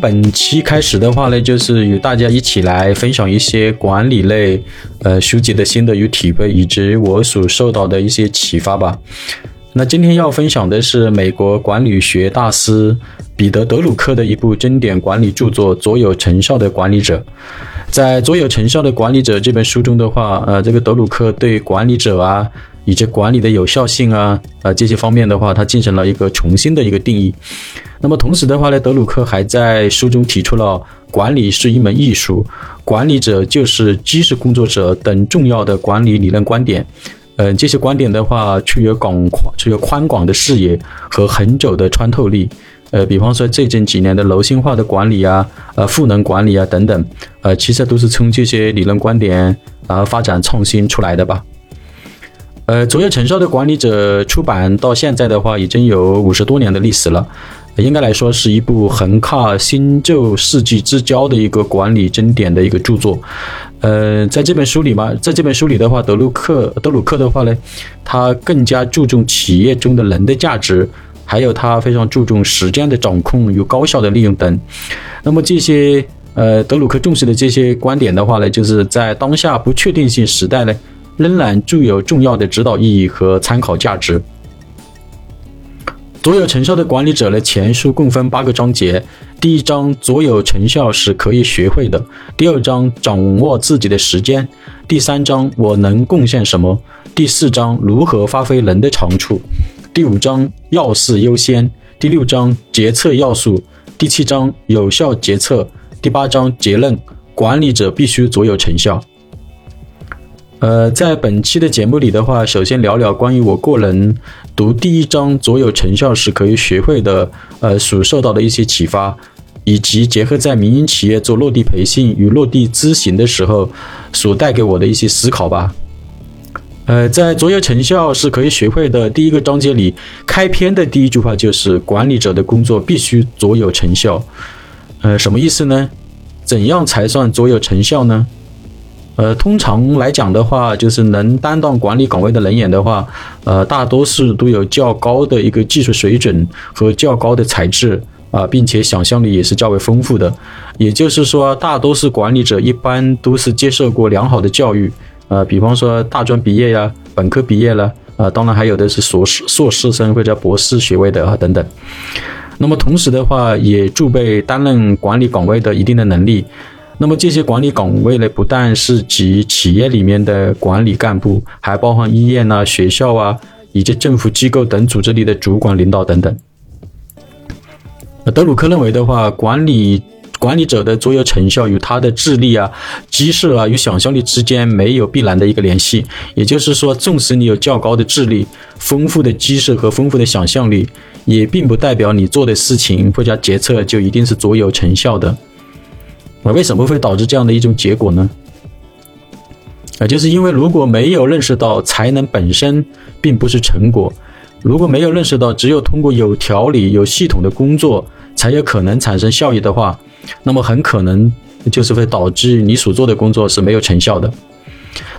本期开始的话呢，就是与大家一起来分享一些管理类呃书籍的心得与体会，以及我所受到的一些启发吧。那今天要分享的是美国管理学大师彼得·德鲁克的一部经典管理著作《卓有成效的管理者》。在《卓有成效的管理者》这本书中的话，呃，这个德鲁克对管理者啊。以及管理的有效性啊，呃，这些方面的话，他进行了一个重新的一个定义。那么同时的话呢，德鲁克还在书中提出了管理是一门艺术，管理者就是基石工作者等重要的管理理论观点。嗯，这些观点的话，具有广宽、具有宽广的视野和很久的穿透力。呃，比方说最近几年的柔性化的管理啊，呃，赋能管理啊等等，呃，其实都是从这些理论观点啊发展创新出来的吧。呃，卓越成效的管理者出版到现在的话，已经有五十多年的历史了，应该来说是一部横跨新旧世纪之交的一个管理经典的一个著作。呃，在这本书里嘛，在这本书里的话，德鲁克德鲁克的话呢，他更加注重企业中的人的价值，还有他非常注重时间的掌控与高效的利用等。那么这些呃，德鲁克重视的这些观点的话呢，就是在当下不确定性时代呢。仍然具有重要的指导意义和参考价值。卓有成效的管理者呢，前书共分八个章节。第一章，卓有成效是可以学会的；第二章，掌握自己的时间；第三章，我能贡献什么；第四章，如何发挥人的长处；第五章，要事优先；第六章，决策要素；第七章，有效决策；第八章，结论：管理者必须卓有成效。呃，在本期的节目里的话，首先聊聊关于我个人读第一章“卓有成效时可以学会的”呃所受到的一些启发，以及结合在民营企业做落地培训与落地咨询的时候所带给我的一些思考吧。呃，在“卓有成效是可以学会的”第一个章节里，开篇的第一句话就是“管理者的工作必须卓有成效”。呃，什么意思呢？怎样才算卓有成效呢？呃，通常来讲的话，就是能担当管理岗位的人员的话，呃，大多数都有较高的一个技术水准和较高的才智啊，并且想象力也是较为丰富的。也就是说，大多数管理者一般都是接受过良好的教育，呃，比方说大专毕业呀、本科毕业了，啊，当然还有的是硕士、硕士生或者博士学位的啊等等。那么同时的话，也具备担任管理岗位的一定的能力。那么这些管理岗位呢，不但是指企业里面的管理干部，还包含医院呐、学校啊，以及政府机构等组织里的主管领导等等。德鲁克认为的话，管理管理者的卓有成效与他的智力啊、知识啊与想象力之间没有必然的一个联系。也就是说，纵使你有较高的智力、丰富的知识和丰富的想象力，也并不代表你做的事情或者决策就一定是卓有成效的。那为什么会导致这样的一种结果呢？啊，就是因为如果没有认识到才能本身并不是成果，如果没有认识到只有通过有条理、有系统的工作才有可能产生效益的话，那么很可能就是会导致你所做的工作是没有成效的。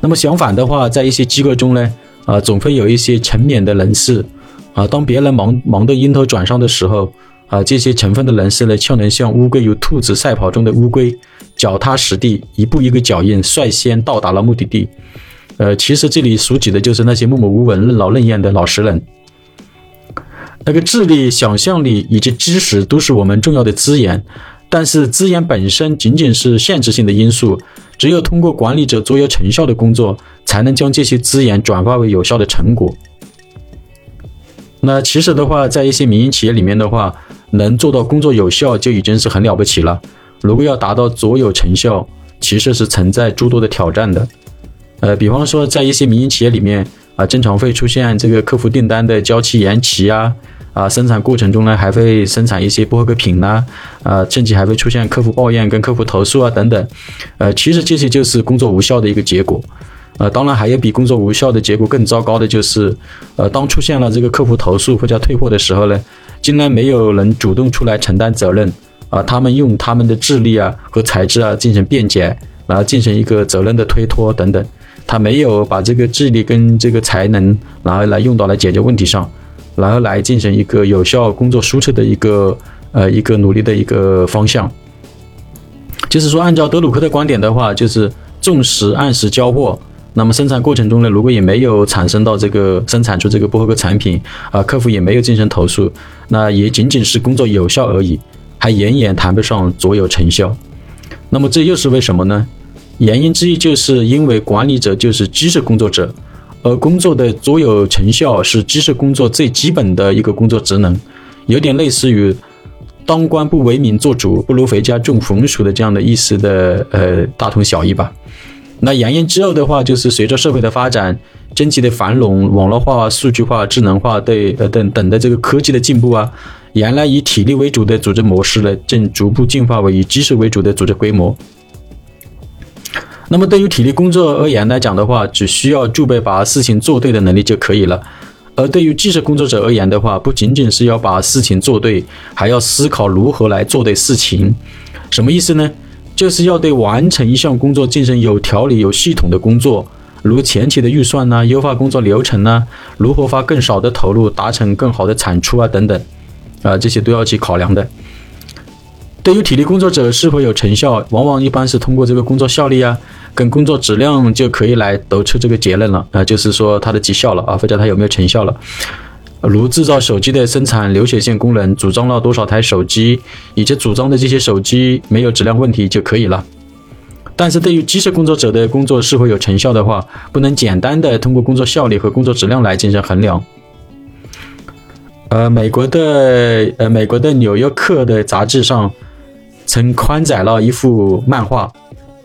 那么相反的话，在一些机构中呢，啊，总会有一些沉湎的人士，啊，当别人忙忙得晕头转向的时候。啊，这些成分的人士呢，却能像乌龟与兔子赛跑中的乌龟，脚踏实地，一步一个脚印，率先到达了目的地。呃，其实这里所指的就是那些默默无闻、任劳任怨的老实人。那个智力、想象力以及知识都是我们重要的资源，但是资源本身仅仅是限制性的因素。只有通过管理者卓有成效的工作，才能将这些资源转化为有效的成果。那其实的话，在一些民营企业里面的话，能做到工作有效就已经是很了不起了。如果要达到卓有成效，其实是存在诸多的挑战的。呃，比方说在一些民营企业里面啊，经常会出现这个客户订单的交期延期啊，啊，生产过程中呢还会生产一些不合格品呐，啊，甚至还会出现客户抱怨跟客户投诉啊等等。呃，其实这些就是工作无效的一个结果。呃，当然还有比工作无效的结果更糟糕的就是，呃，当出现了这个客户投诉或者退货的时候呢，竟然没有人主动出来承担责任，啊，他们用他们的智力啊和才智啊进行辩解，然后进行一个责任的推脱等等，他没有把这个智力跟这个才能，然后来用到来解决问题上，然后来进行一个有效工作输出的一个呃一个努力的一个方向。就是说，按照德鲁克的观点的话，就是重视按时交货。那么生产过程中呢，如果也没有产生到这个生产出这个不合格产品啊，客户也没有进行投诉，那也仅仅是工作有效而已，还远远谈不上卓有成效。那么这又是为什么呢？原因之一就是因为管理者就是基石工作者，而工作的卓有成效是基石工作最基本的一个工作职能，有点类似于。当官不为民做主，不如回家种红薯的这样的意思的，呃，大同小异吧。那扬言之后的话，就是随着社会的发展、经济的繁荣、网络化、数据化、智能化对呃等等的这个科技的进步啊，原来以体力为主的组织模式呢，正逐步进化为以技术为主的组织规模。那么对于体力工作而言来讲的话，只需要具备把事情做对的能力就可以了。而对于技术工作者而言的话，不仅仅是要把事情做对，还要思考如何来做对事情。什么意思呢？就是要对完成一项工作进行有条理、有系统的工作，如前期的预算呐、优化工作流程呐、如何花更少的投入达成更好的产出啊等等，啊，这些都要去考量的。对于体力工作者是否有成效，往往一般是通过这个工作效率啊。跟工作质量就可以来得出这个结论了啊，就是说它的绩效了啊，或者它有没有成效了。如制造手机的生产流水线工人组装了多少台手机，以及组装的这些手机没有质量问题就可以了。但是对于机械工作者的工作是否有成效的话，不能简单的通过工作效率和工作质量来进行衡量。呃，美国的呃美国的纽约客的杂志上曾刊载了一幅漫画。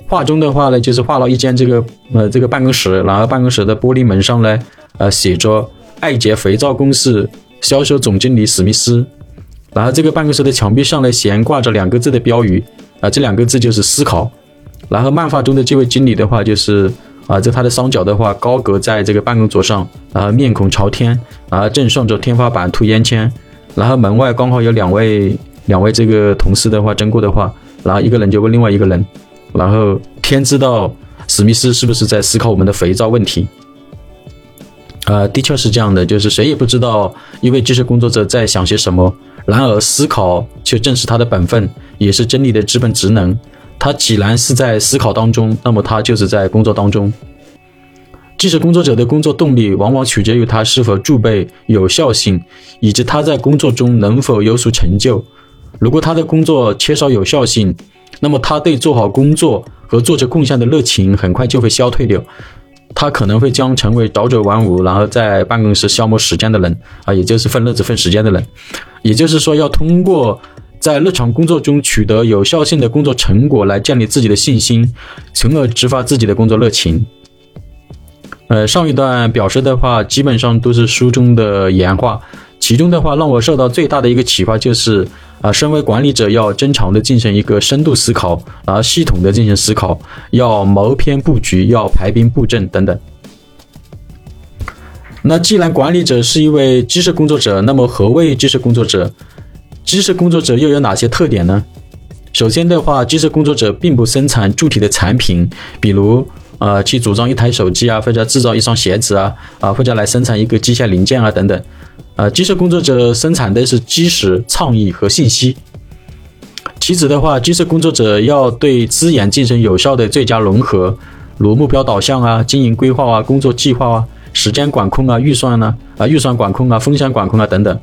画中的话呢，就是画了一间这个呃这个办公室，然后办公室的玻璃门上呢，呃写着爱洁肥皂公司销售总经理史密斯，然后这个办公室的墙壁上呢悬挂着两个字的标语，啊这两个字就是思考，然后漫画中的这位经理的话就是啊在他的双脚的话高隔在这个办公桌上，然后面孔朝天，然后正顺着天花板吐烟签，然后门外刚好有两位两位这个同事的话经过的话，然后一个人就问另外一个人。然后天知道史密斯是不是在思考我们的肥皂问题？呃，的确是这样的，就是谁也不知道一位技术工作者在想些什么。然而思考却正是他的本分，也是真理的基本职能。他既然是在思考当中，那么他就是在工作当中。技术工作者的工作动力往往取决于他是否具备有效性，以及他在工作中能否有所成就。如果他的工作缺少有效性，那么他对做好工作和做出贡献的热情很快就会消退掉，他可能会将成为早九晚五，然后在办公室消磨时间的人啊，也就是分日子分时间的人。也就是说，要通过在日常工作中取得有效性的工作成果来建立自己的信心，从而激发自己的工作热情。呃，上一段表示的话，基本上都是书中的原话，其中的话让我受到最大的一个启发就是。啊，身为管理者要经常的进行一个深度思考，然后系统的进行思考，要谋篇布局，要排兵布阵等等。那既然管理者是一位知识工作者，那么何谓知识工作者？知识工作者又有哪些特点呢？首先的话，知识工作者并不生产具体的产品，比如呃去组装一台手机啊，或者制造一双鞋子啊，啊或者来生产一个机械零件啊等等。呃，机设工作者生产的是知识、创意和信息。其次的话，机设工作者要对资源进行有效的最佳融合，如目标导向啊、经营规划啊、工作计划啊、时间管控啊、预算呢啊、预算管控啊、风险管控啊等等。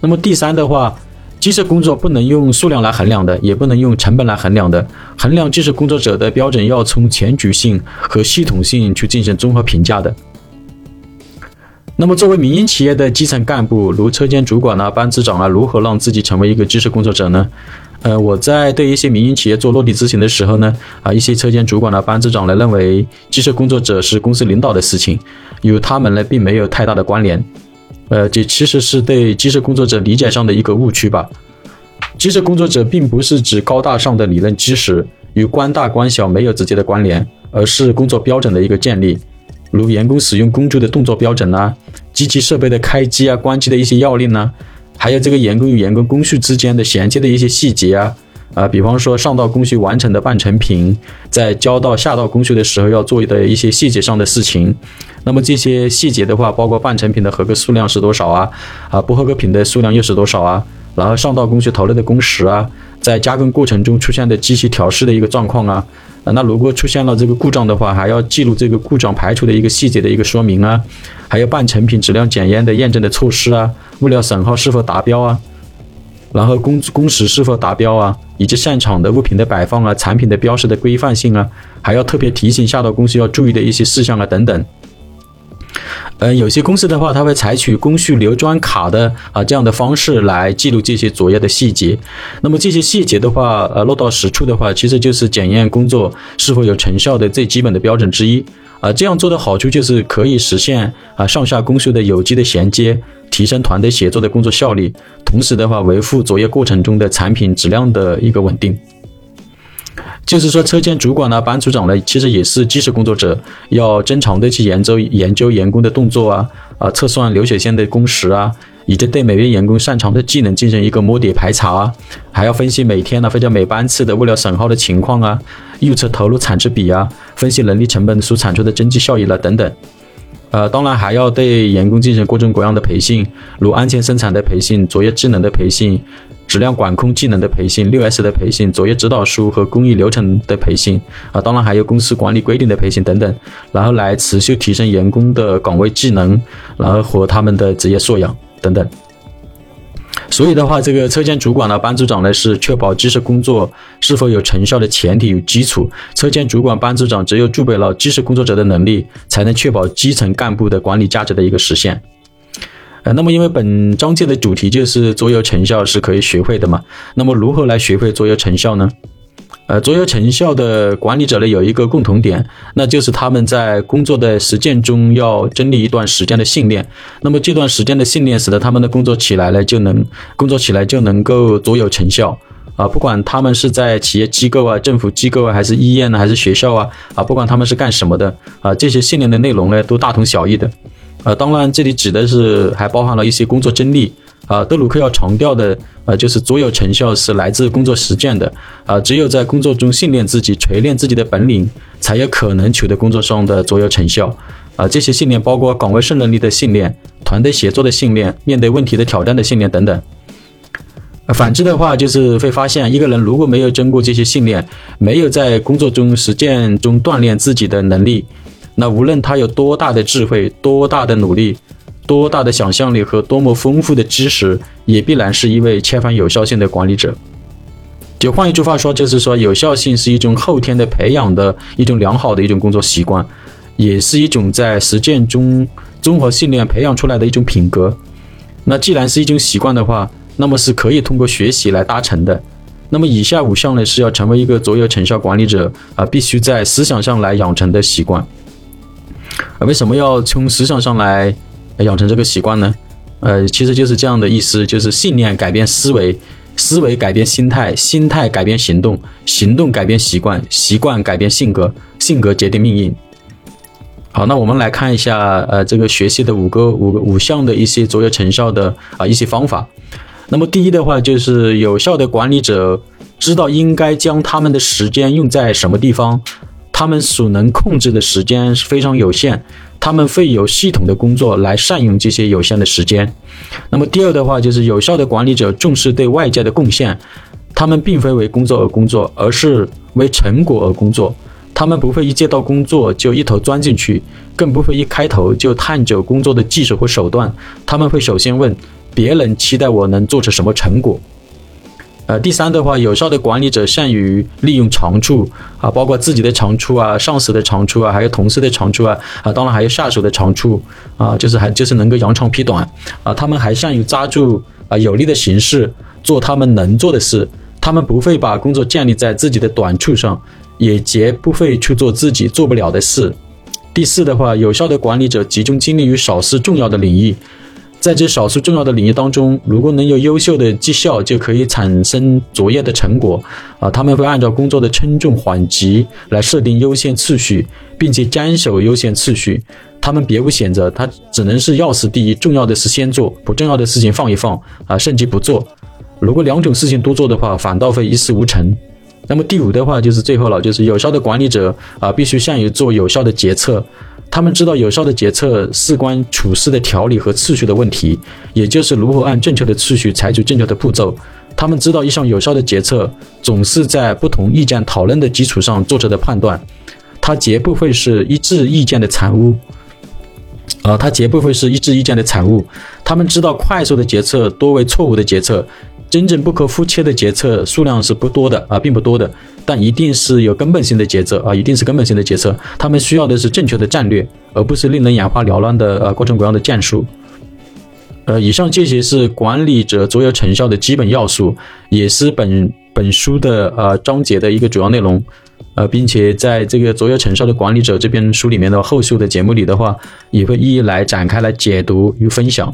那么第三的话，机设工作不能用数量来衡量的，也不能用成本来衡量的。衡量技术工作者的标准要从全局性和系统性去进行综合评价的。那么，作为民营企业的基层干部，如车间主管啊、班组长啊，如何让自己成为一个知识工作者呢？呃，我在对一些民营企业做落地咨询的时候呢，啊，一些车间主管呢、班组长呢，认为知识工作者是公司领导的事情，与他们呢并没有太大的关联。呃，这其实是对知识工作者理解上的一个误区吧。知识工作者并不是指高大上的理论知识，与官大官小没有直接的关联，而是工作标准的一个建立。如员工使用工具的动作标准呐，机器设备的开机啊、关机的一些要领呐，还有这个员工与员工工序之间的衔接的一些细节啊，啊，比方说上道工序完成的半成品，在交到下道工序的时候要做的一些细节上的事情。那么这些细节的话，包括半成品的合格数量是多少啊？啊，不合格品的数量又是多少啊？然后上道工序投入的工时啊，在加工过程中出现的机器调试的一个状况啊，那如果出现了这个故障的话，还要记录这个故障排除的一个细节的一个说明啊，还有半成品质量检验的验证的措施啊，物料损耗是否达标啊，然后工工时是否达标啊，以及现场的物品的摆放啊，产品的标识的规范性啊，还要特别提醒下道工序要注意的一些事项啊等等。嗯，有些公司的话，它会采取工序流转卡的啊这样的方式来记录这些作业的细节。那么这些细节的话，呃，落到实处的话，其实就是检验工作是否有成效的最基本的标准之一。啊，这样做的好处就是可以实现啊上下工序的有机的衔接，提升团队协作的工作效率，同时的话维护作业过程中的产品质量的一个稳定。就是说，车间主管呢、班组长呢，其实也是技术工作者，要正常的去研究研究员工的动作啊，啊，测算流水线的工时啊，以及对每位员工擅长的技能进行一个摸底排查啊，还要分析每天呢或者每班次的物料损耗的情况啊，预测投入产值比啊，分析人力成本所产出的经济效益了等等。呃，当然还要对员工进行各种各样的培训，如安全生产的培训、作业技能的培训。质量管控技能的培训、六 S 的培训、作业指导书和工艺流程的培训啊，当然还有公司管理规定的培训等等，然后来持续提升员工的岗位技能，然后和他们的职业素养等等。所以的话，这个车间主管呢、班组长呢，是确保技术工作是否有成效的前提与基础。车间主管、班组长只有具备了技术工作者的能力，才能确保基层干部的管理价值的一个实现。呃，那么因为本章节的主题就是卓有成效是可以学会的嘛，那么如何来学会卓有成效呢？呃，卓有成效的管理者呢有一个共同点，那就是他们在工作的实践中要经历一段时间的训练，那么这段时间的训练使得他们的工作起来呢就能工作起来就能够卓有成效啊，不管他们是在企业机构啊、政府机构啊，还是医院呢，还是学校啊，啊，不管他们是干什么的啊，这些训练的内容呢都大同小异的。呃，当然，这里指的是还包含了一些工作经历啊。德鲁克要强调的，呃，就是所有成效是来自工作实践的啊。只有在工作中训练自己、锤炼自己的本领，才有可能取得工作上的卓有成效啊。这些训练包括岗位胜任力的训练、团队协作的训练、面对问题的挑战的训练等等。反之的话，就是会发现，一个人如果没有经过这些训练，没有在工作中实践中锻炼自己的能力。那无论他有多大的智慧、多大的努力、多大的想象力和多么丰富的知识，也必然是一位缺乏有效性的管理者。就换一句话说，就是说，有效性是一种后天的培养的一种良好的一种工作习惯，也是一种在实践中综合训练培养出来的一种品格。那既然是一种习惯的话，那么是可以通过学习来达成的。那么以下五项呢，是要成为一个卓有成效管理者啊，必须在思想上来养成的习惯。为什么要从思想上来养成这个习惯呢？呃，其实就是这样的意思，就是信念改变思维，思维改变心态，心态改变行动，行动改变习惯，习惯改变性格，性格决定命运。好，那我们来看一下，呃，这个学习的五个五个五项的一些卓越成效的啊一些方法。那么第一的话，就是有效的管理者知道应该将他们的时间用在什么地方。他们所能控制的时间是非常有限，他们会有系统的工作来善用这些有限的时间。那么第二的话，就是有效的管理者重视对外界的贡献，他们并非为工作而工作，而是为成果而工作。他们不会一接到工作就一头钻进去，更不会一开头就探究工作的技术和手段。他们会首先问别人期待我能做出什么成果。呃，第三的话，有效的管理者善于利用长处啊，包括自己的长处啊、上司的长处啊，还有同事的长处啊，啊，当然还有下属的长处啊，就是还就是能够扬长避短啊。他们还善于抓住啊有利的形式做他们能做的事，他们不会把工作建立在自己的短处上，也绝不会去做自己做不了的事。第四的话，有效的管理者集中精力于少数重要的领域。在这少数重要的领域当中，如果能有优秀的绩效，就可以产生卓越的成果。啊，他们会按照工作的轻重缓急来设定优先次序，并且坚守优先次序。他们别无选择，他只能是要事第一，重要的事先做，不重要的事情放一放，啊，甚至不做。如果两种事情都做的话，反倒会一事无成。那么第五的话就是最后了，就是有效的管理者啊，必须善于做有效的决策。他们知道有效的决策事关处事的条理和次序的问题，也就是如何按正确的次序采取正确的步骤。他们知道一项有效的决策总是在不同意见讨论的基础上做出的判断，它绝不会是一致意见的产物。啊，它绝不会是一致意见的产物。他们知道快速的决策多为错误的决策。真正不可肤浅的决策数量是不多的啊，并不多的，但一定是有根本性的决策啊，一定是根本性的决策。他们需要的是正确的战略，而不是令人眼花缭乱的呃各种各样的战术。呃，以上这些是管理者卓有成效的基本要素，也是本本书的呃章节的一个主要内容。呃，并且在这个卓有成效的管理者这边书里面的后续的节目里的话，也会一一来展开来解读与分享。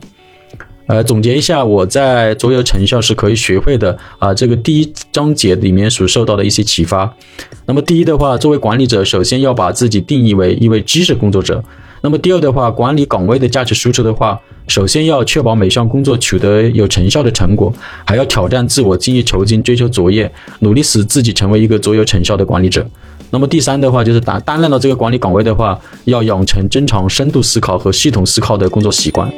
呃，总结一下，我在卓有成效是可以学会的啊。这个第一章节里面所受到的一些启发。那么，第一的话，作为管理者，首先要把自己定义为一位知识工作者。那么，第二的话，管理岗位的价值输出的话，首先要确保每项工作取得有成效的成果，还要挑战自我，精益求精，追求卓越，努力使自己成为一个卓有成效的管理者。那么，第三的话，就是担担任了这个管理岗位的话，要养成正常深度思考和系统思考的工作习惯。